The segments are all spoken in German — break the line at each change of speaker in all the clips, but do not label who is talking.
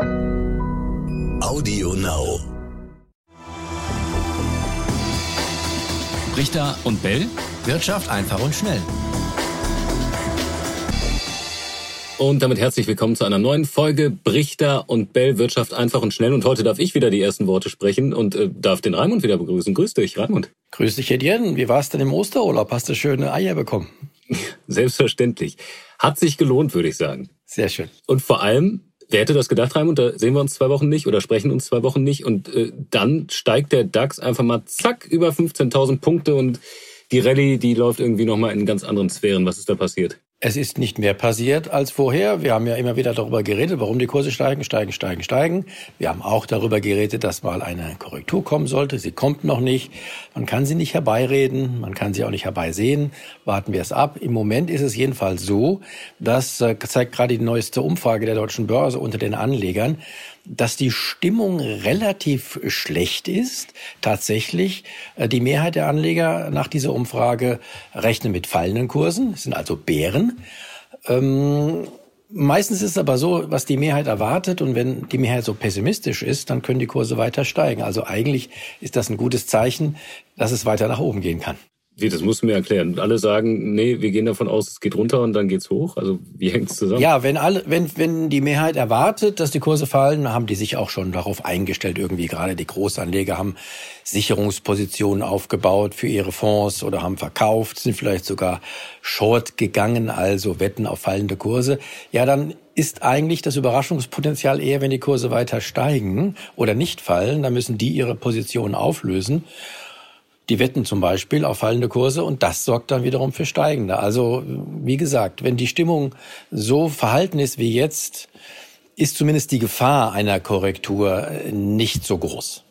Audio Now.
Richter und Bell.
Wirtschaft einfach und schnell.
Und damit herzlich willkommen zu einer neuen Folge Brichter und Bell Wirtschaft einfach und schnell. Und heute darf ich wieder die ersten Worte sprechen und äh, darf den Raimund wieder begrüßen. Grüß dich, Raimund.
Grüß dich, Etienne. Wie war's denn im Osterurlaub? Hast du schöne Eier bekommen?
Selbstverständlich. Hat sich gelohnt, würde ich sagen.
Sehr schön.
Und vor allem, wer hätte das gedacht, Raimund? Da sehen wir uns zwei Wochen nicht oder sprechen uns zwei Wochen nicht. Und äh, dann steigt der DAX einfach mal zack über 15.000 Punkte und die Rallye, die läuft irgendwie nochmal in ganz anderen Sphären. Was ist da passiert?
Es ist nicht mehr passiert als vorher. Wir haben ja immer wieder darüber geredet, warum die Kurse steigen, steigen, steigen, steigen. Wir haben auch darüber geredet, dass mal eine Korrektur kommen sollte. Sie kommt noch nicht. Man kann sie nicht herbeireden, man kann sie auch nicht herbeisehen. Warten wir es ab. Im Moment ist es jedenfalls so, das äh, zeigt gerade die neueste Umfrage der deutschen Börse unter den Anlegern, dass die Stimmung relativ schlecht ist. Tatsächlich, äh, die Mehrheit der Anleger nach dieser Umfrage rechnen mit fallenden Kursen, sind also Bären. Ähm, meistens ist es aber so, was die Mehrheit erwartet und wenn die Mehrheit so pessimistisch ist, dann können die Kurse weiter steigen. Also eigentlich ist das ein gutes Zeichen, dass es weiter nach oben gehen kann.
Wie, das musst du mir erklären. Alle sagen, nee, wir gehen davon aus, es geht runter und dann geht's hoch. Also wie hängt's zusammen?
Ja, wenn alle, wenn, wenn die Mehrheit erwartet, dass die Kurse fallen, haben die sich auch schon darauf eingestellt. Irgendwie gerade die Großanleger haben Sicherungspositionen aufgebaut für ihre Fonds oder haben verkauft, sind vielleicht sogar short gegangen, also wetten auf fallende Kurse. Ja, dann ist eigentlich das Überraschungspotenzial eher, wenn die Kurse weiter steigen oder nicht fallen, dann müssen die ihre Positionen auflösen. Die wetten zum Beispiel auf fallende Kurse und das sorgt dann wiederum für steigende. Also wie gesagt, wenn die Stimmung so verhalten ist wie jetzt, ist zumindest die Gefahr einer Korrektur nicht so groß.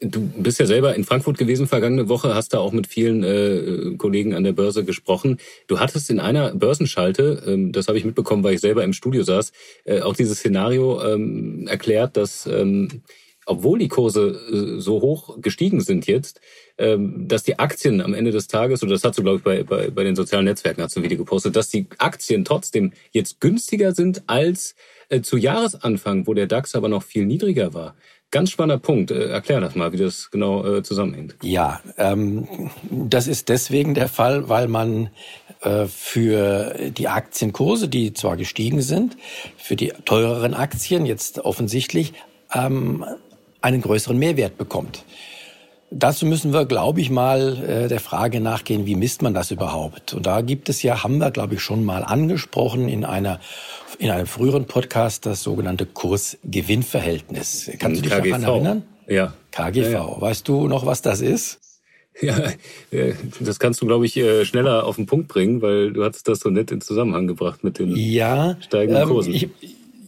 Du bist ja selber in Frankfurt gewesen vergangene Woche, hast da auch mit vielen äh, Kollegen an der Börse gesprochen. Du hattest in einer Börsenschalte, ähm, das habe ich mitbekommen, weil ich selber im Studio saß, äh, auch dieses Szenario ähm, erklärt, dass ähm, obwohl die Kurse äh, so hoch gestiegen sind jetzt, ähm, dass die Aktien am Ende des Tages, oder das hast du, glaube ich, bei, bei, bei den sozialen Netzwerken hast du ein Video gepostet, dass die Aktien trotzdem jetzt günstiger sind als äh, zu Jahresanfang, wo der DAX aber noch viel niedriger war. Ganz spannender Punkt. Äh, erklär das mal, wie das genau zusammenhängt.
Ja, ähm, das ist deswegen der Fall, weil man für die Aktienkurse, die zwar gestiegen sind, für die teureren Aktien jetzt offensichtlich ähm, einen größeren Mehrwert bekommt. Dazu müssen wir, glaube ich, mal äh, der Frage nachgehen, wie misst man das überhaupt? Und da gibt es ja, haben wir, glaube ich, schon mal angesprochen in einer in einem früheren Podcast das sogenannte Kurs-Gewinn-Verhältnis. Kannst du dich KGV. daran erinnern?
Ja.
KGV. Ja, ja. Weißt du noch, was das ist?
Ja, das kannst du, glaube ich, äh, schneller auf den Punkt bringen, weil du hattest das so nett in Zusammenhang gebracht mit den ja, steigenden ähm, Kursen.
Ich,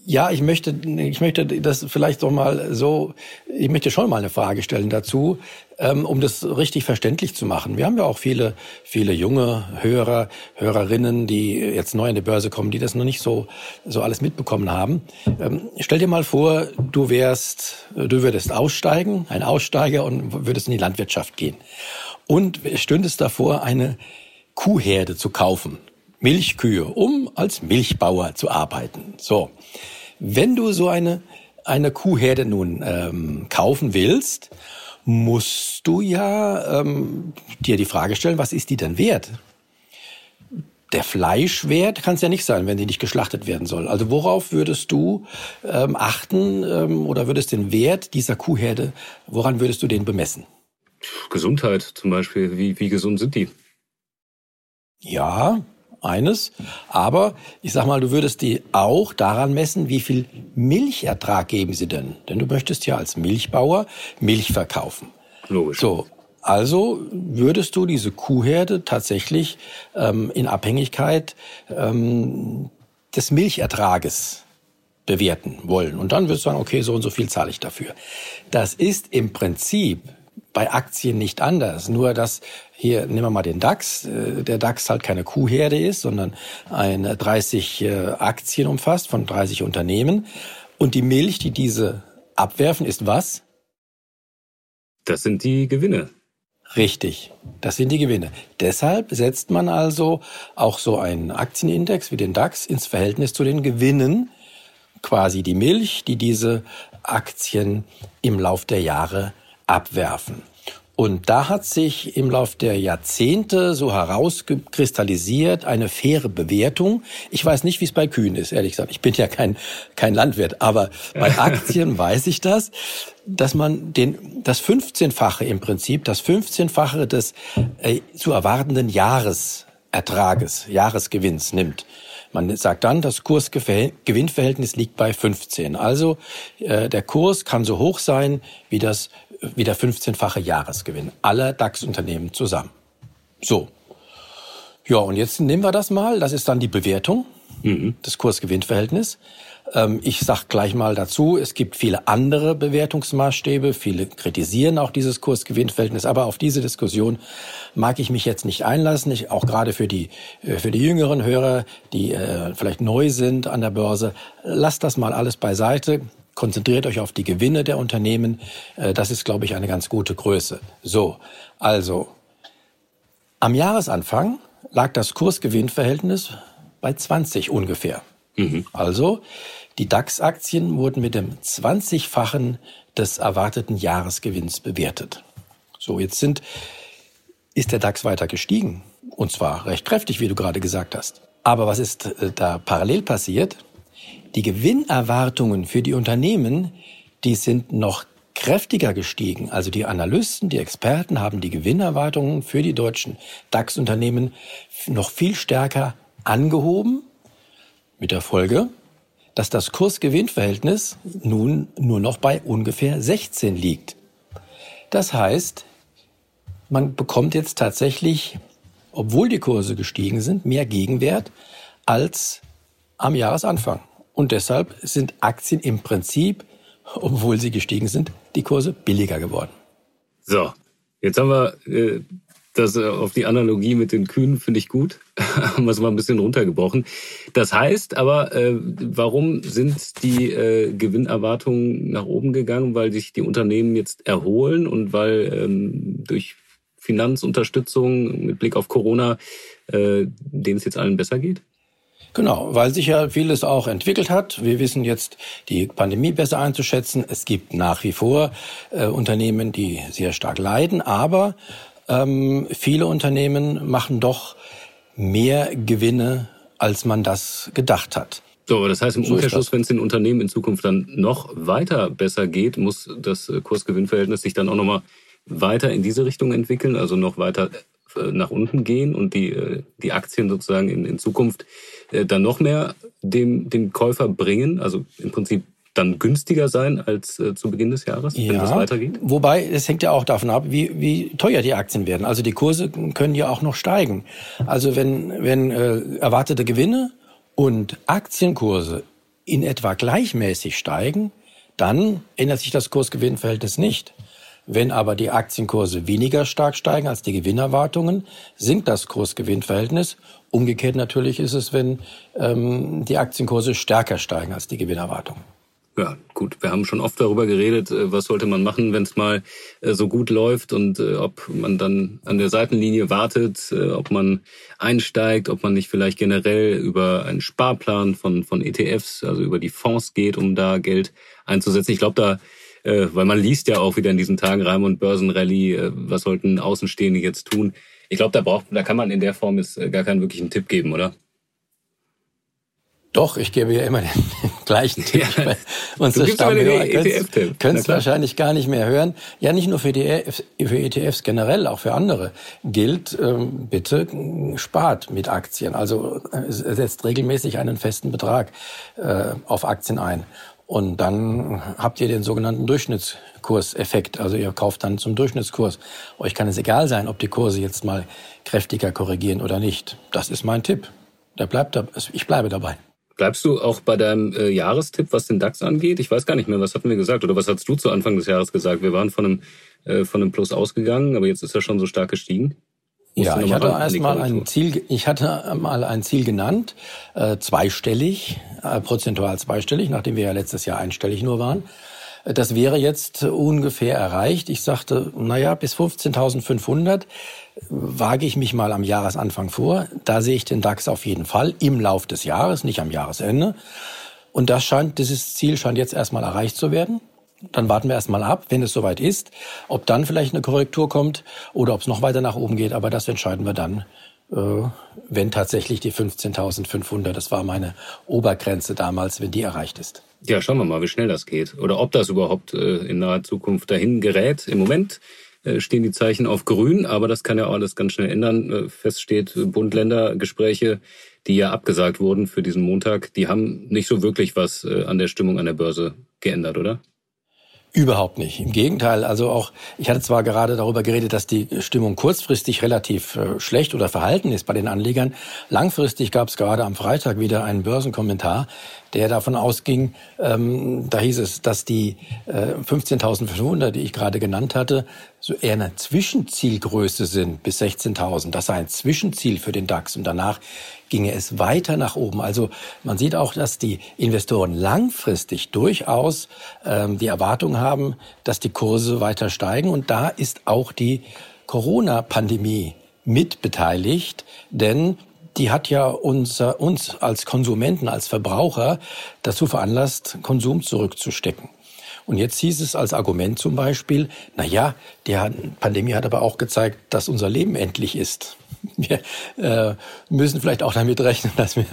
ja, ich möchte, ich möchte das vielleicht doch mal so, ich möchte schon mal eine Frage stellen dazu, ähm, um das richtig verständlich zu machen. Wir haben ja auch viele, viele junge Hörer, Hörerinnen, die jetzt neu an die Börse kommen, die das noch nicht so, so alles mitbekommen haben. Ähm, stell dir mal vor, du wärst, du würdest aussteigen, ein Aussteiger und würdest in die Landwirtschaft gehen. Und stündest davor, eine Kuhherde zu kaufen. Milchkühe, um als Milchbauer zu arbeiten. So, wenn du so eine eine Kuhherde nun ähm, kaufen willst, musst du ja ähm, dir die Frage stellen, was ist die denn wert? Der Fleischwert kann es ja nicht sein, wenn die nicht geschlachtet werden soll. Also worauf würdest du ähm, achten ähm, oder würdest den Wert dieser Kuhherde, woran würdest du den bemessen?
Gesundheit zum Beispiel. Wie, wie gesund sind die?
Ja, eines. Aber ich sag mal, du würdest die auch daran messen, wie viel Milchertrag geben sie denn? Denn du möchtest ja als Milchbauer Milch verkaufen.
Logisch.
So. Also würdest du diese Kuhherde tatsächlich ähm, in Abhängigkeit ähm, des Milchertrages bewerten wollen. Und dann würdest du sagen, okay, so und so viel zahle ich dafür. Das ist im Prinzip bei Aktien nicht anders. Nur dass hier nehmen wir mal den DAX, äh, der DAX halt keine Kuhherde ist, sondern ein 30 äh, Aktien umfasst von 30 Unternehmen. Und die Milch, die diese abwerfen, ist was?
Das sind die Gewinne.
Richtig, das sind die Gewinne. Deshalb setzt man also auch so einen Aktienindex wie den DAX ins Verhältnis zu den Gewinnen quasi die Milch, die diese Aktien im Lauf der Jahre abwerfen. Und da hat sich im Lauf der Jahrzehnte so herauskristallisiert eine faire Bewertung. Ich weiß nicht, wie es bei Kühen ist, ehrlich gesagt. Ich bin ja kein, kein Landwirt, aber bei Aktien weiß ich das, dass man den, das 15-fache im Prinzip, das 15-fache des äh, zu erwartenden Jahresertrages, Jahresgewinns nimmt. Man sagt dann, das Kurs-Gewinnverhältnis liegt bei 15. Also äh, der Kurs kann so hoch sein wie das wie der 15-fache Jahresgewinn aller DAX-Unternehmen zusammen. So. Ja, und jetzt nehmen wir das mal. Das ist dann die Bewertung, mhm. das Kurs-Gewinn-Verhältnis. Ähm, ich sage gleich mal dazu, es gibt viele andere Bewertungsmaßstäbe. Viele kritisieren auch dieses Kurs-Gewinn-Verhältnis. Aber auf diese Diskussion mag ich mich jetzt nicht einlassen. Ich, auch gerade für die, äh, für die jüngeren Hörer, die äh, vielleicht neu sind an der Börse. Lasst das mal alles beiseite konzentriert euch auf die Gewinne der Unternehmen. Äh, das ist, glaube ich, eine ganz gute Größe. So, also am Jahresanfang lag das Kursgewinnverhältnis bei 20 ungefähr. Mhm. Also die DAX-Aktien wurden mit dem 20-fachen des erwarteten Jahresgewinns bewertet. So, jetzt sind, ist der DAX weiter gestiegen. Und zwar recht kräftig, wie du gerade gesagt hast. Aber was ist äh, da parallel passiert? Die Gewinnerwartungen für die Unternehmen, die sind noch kräftiger gestiegen. Also die Analysten, die Experten haben die Gewinnerwartungen für die deutschen DAX-Unternehmen noch viel stärker angehoben, mit der Folge, dass das Kurs-Gewinn-Verhältnis nun nur noch bei ungefähr 16 liegt. Das heißt, man bekommt jetzt tatsächlich, obwohl die Kurse gestiegen sind, mehr Gegenwert als am Jahresanfang. Und deshalb sind Aktien im Prinzip, obwohl sie gestiegen sind, die Kurse billiger geworden.
So, jetzt haben wir äh, das äh, auf die Analogie mit den Kühen, finde ich gut. haben wir es mal ein bisschen runtergebrochen. Das heißt aber, äh, warum sind die äh, Gewinnerwartungen nach oben gegangen? Weil sich die Unternehmen jetzt erholen und weil ähm, durch Finanzunterstützung mit Blick auf Corona äh, denen es jetzt allen besser geht?
Genau, weil sich ja vieles auch entwickelt hat. Wir wissen jetzt, die Pandemie besser einzuschätzen. Es gibt nach wie vor äh, Unternehmen, die sehr stark leiden, aber ähm, viele Unternehmen machen doch mehr Gewinne, als man das gedacht hat.
So, aber das heißt im so Umkehrschluss, wenn es den Unternehmen in Zukunft dann noch weiter besser geht, muss das äh, Kursgewinnverhältnis sich dann auch nochmal weiter in diese Richtung entwickeln, also noch weiter äh, nach unten gehen und die, äh, die Aktien sozusagen in, in Zukunft äh, dann noch mehr dem, dem Käufer bringen, also im Prinzip dann günstiger sein als äh, zu Beginn des Jahres,
ja, wenn das weitergeht? Wobei, es hängt ja auch davon ab, wie, wie teuer die Aktien werden. Also die Kurse können ja auch noch steigen. Also wenn, wenn äh, erwartete Gewinne und Aktienkurse in etwa gleichmäßig steigen, dann ändert sich das Kursgewinnverhältnis nicht. Wenn aber die Aktienkurse weniger stark steigen als die Gewinnerwartungen, sinkt das Kursgewinnverhältnis. Umgekehrt natürlich ist es, wenn ähm, die Aktienkurse stärker steigen als die Gewinnerwartungen.
Ja, gut. Wir haben schon oft darüber geredet, äh, was sollte man machen, wenn es mal äh, so gut läuft und äh, ob man dann an der Seitenlinie wartet, ob man einsteigt, ob man nicht vielleicht generell über einen Sparplan von, von ETFs, also über die Fonds geht, um da Geld einzusetzen. Ich glaube, da äh, weil man liest ja auch wieder in diesen Tagen Raimund Börsenrallye, äh, was sollten Außenstehende jetzt tun? Ich glaube, da braucht, da kann man in der Form jetzt äh, gar keinen wirklichen Tipp geben, oder?
Doch, ich gebe ja immer den, gleichen Tipp. Ja, unsere Stammhörer können es wahrscheinlich gar nicht mehr hören. Ja, nicht nur für, die, e für ETFs generell, auch für andere gilt, ähm, bitte spart mit Aktien. Also äh, setzt regelmäßig einen festen Betrag äh, auf Aktien ein. Und dann habt ihr den sogenannten Durchschnittskurseffekt. Also ihr kauft dann zum Durchschnittskurs. Euch kann es egal sein, ob die Kurse jetzt mal kräftiger korrigieren oder nicht. Das ist mein Tipp. Der bleibt ich bleibe dabei.
Bleibst du auch bei deinem äh, Jahrestipp, was den DAX angeht? Ich weiß gar nicht mehr, was hatten wir gesagt oder was hast du zu Anfang des Jahres gesagt? Wir waren von einem, äh, von einem Plus ausgegangen, aber jetzt ist er schon so stark gestiegen.
Ja, ich hatte erst mal ein Ziel, ich hatte mal ein Ziel genannt, äh, zweistellig, äh, prozentual zweistellig, nachdem wir ja letztes Jahr einstellig nur waren. Äh, das wäre jetzt ungefähr erreicht. Ich sagte, naja, bis 15.500 wage ich mich mal am Jahresanfang vor. Da sehe ich den DAX auf jeden Fall im Lauf des Jahres, nicht am Jahresende. Und das scheint, dieses Ziel scheint jetzt erstmal erreicht zu werden. Dann warten wir erstmal ab, wenn es soweit ist, ob dann vielleicht eine Korrektur kommt oder ob es noch weiter nach oben geht. Aber das entscheiden wir dann, äh, wenn tatsächlich die 15.500, das war meine Obergrenze damals, wenn die erreicht ist.
Ja, schauen wir mal, wie schnell das geht. Oder ob das überhaupt äh, in naher Zukunft dahin gerät. Im Moment äh, stehen die Zeichen auf grün, aber das kann ja auch alles ganz schnell ändern. Fest steht, Bund-Länder-Gespräche, die ja abgesagt wurden für diesen Montag, die haben nicht so wirklich was an der Stimmung an der Börse geändert, oder?
Überhaupt nicht. Im Gegenteil, also auch, ich hatte zwar gerade darüber geredet, dass die Stimmung kurzfristig relativ äh, schlecht oder verhalten ist bei den Anlegern. Langfristig gab es gerade am Freitag wieder einen Börsenkommentar, der davon ausging, ähm, da hieß es, dass die äh, 15.500, die ich gerade genannt hatte, so eher eine Zwischenzielgröße sind bis 16.000. Das sei ein Zwischenziel für den DAX und danach ginge es weiter nach oben. Also man sieht auch, dass die Investoren langfristig durchaus ähm, die Erwartung haben, dass die Kurse weiter steigen und da ist auch die Corona-Pandemie mitbeteiligt, denn die hat ja unser, uns als Konsumenten, als Verbraucher dazu veranlasst, Konsum zurückzustecken. Und jetzt hieß es als Argument zum Beispiel, na ja, die Pandemie hat aber auch gezeigt, dass unser Leben endlich ist. Wir äh, müssen vielleicht auch damit rechnen, dass wir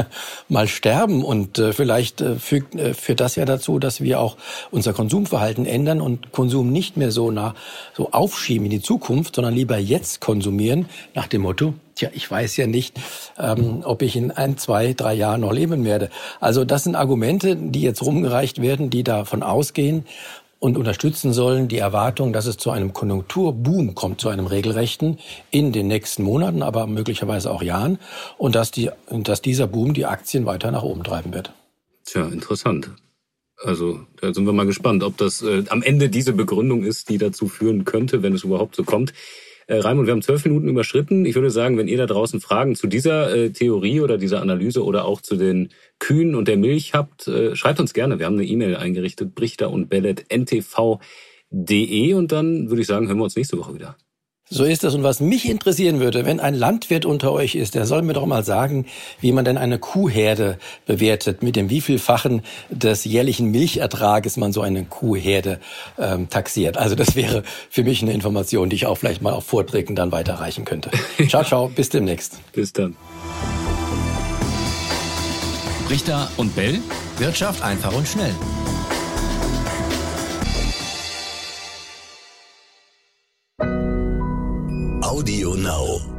mal sterben und äh, vielleicht äh, fügt, äh, führt das ja dazu, dass wir auch unser Konsumverhalten ändern und Konsum nicht mehr so nach so aufschieben in die Zukunft, sondern lieber jetzt konsumieren nach dem Motto, tja, ich weiß ja nicht, ähm, ob ich in ein, zwei, drei Jahren noch leben werde. Also das sind Argumente, die jetzt rumgereicht werden, die davon ausgehen und unterstützen sollen die Erwartung, dass es zu einem Konjunkturboom kommt, zu einem regelrechten in den nächsten Monaten, aber möglicherweise auch Jahren und dass, die, dass dieser Boom die Aktien weiter nach oben treiben wird.
Tja, interessant. Also da sind wir mal gespannt, ob das äh, am Ende diese Begründung ist, die dazu führen könnte, wenn es überhaupt so kommt. Äh, Raimund, wir haben zwölf Minuten überschritten. Ich würde sagen, wenn ihr da draußen Fragen zu dieser äh, Theorie oder dieser Analyse oder auch zu den Kühen und der Milch habt, äh, schreibt uns gerne. Wir haben eine E-Mail eingerichtet, brichter und ntv.de und dann würde ich sagen, hören wir uns nächste Woche wieder.
So ist es. Und was mich interessieren würde, wenn ein Landwirt unter euch ist, der soll mir doch mal sagen, wie man denn eine Kuhherde bewertet, mit dem wievielfachen des jährlichen Milchertrages man so eine Kuhherde ähm, taxiert. Also das wäre für mich eine Information, die ich auch vielleicht mal auf Vorträgen dann weiterreichen könnte. Ciao, ciao, bis demnächst.
Bis dann.
Richter und Bell. Wirtschaft einfach und schnell. Audio Now.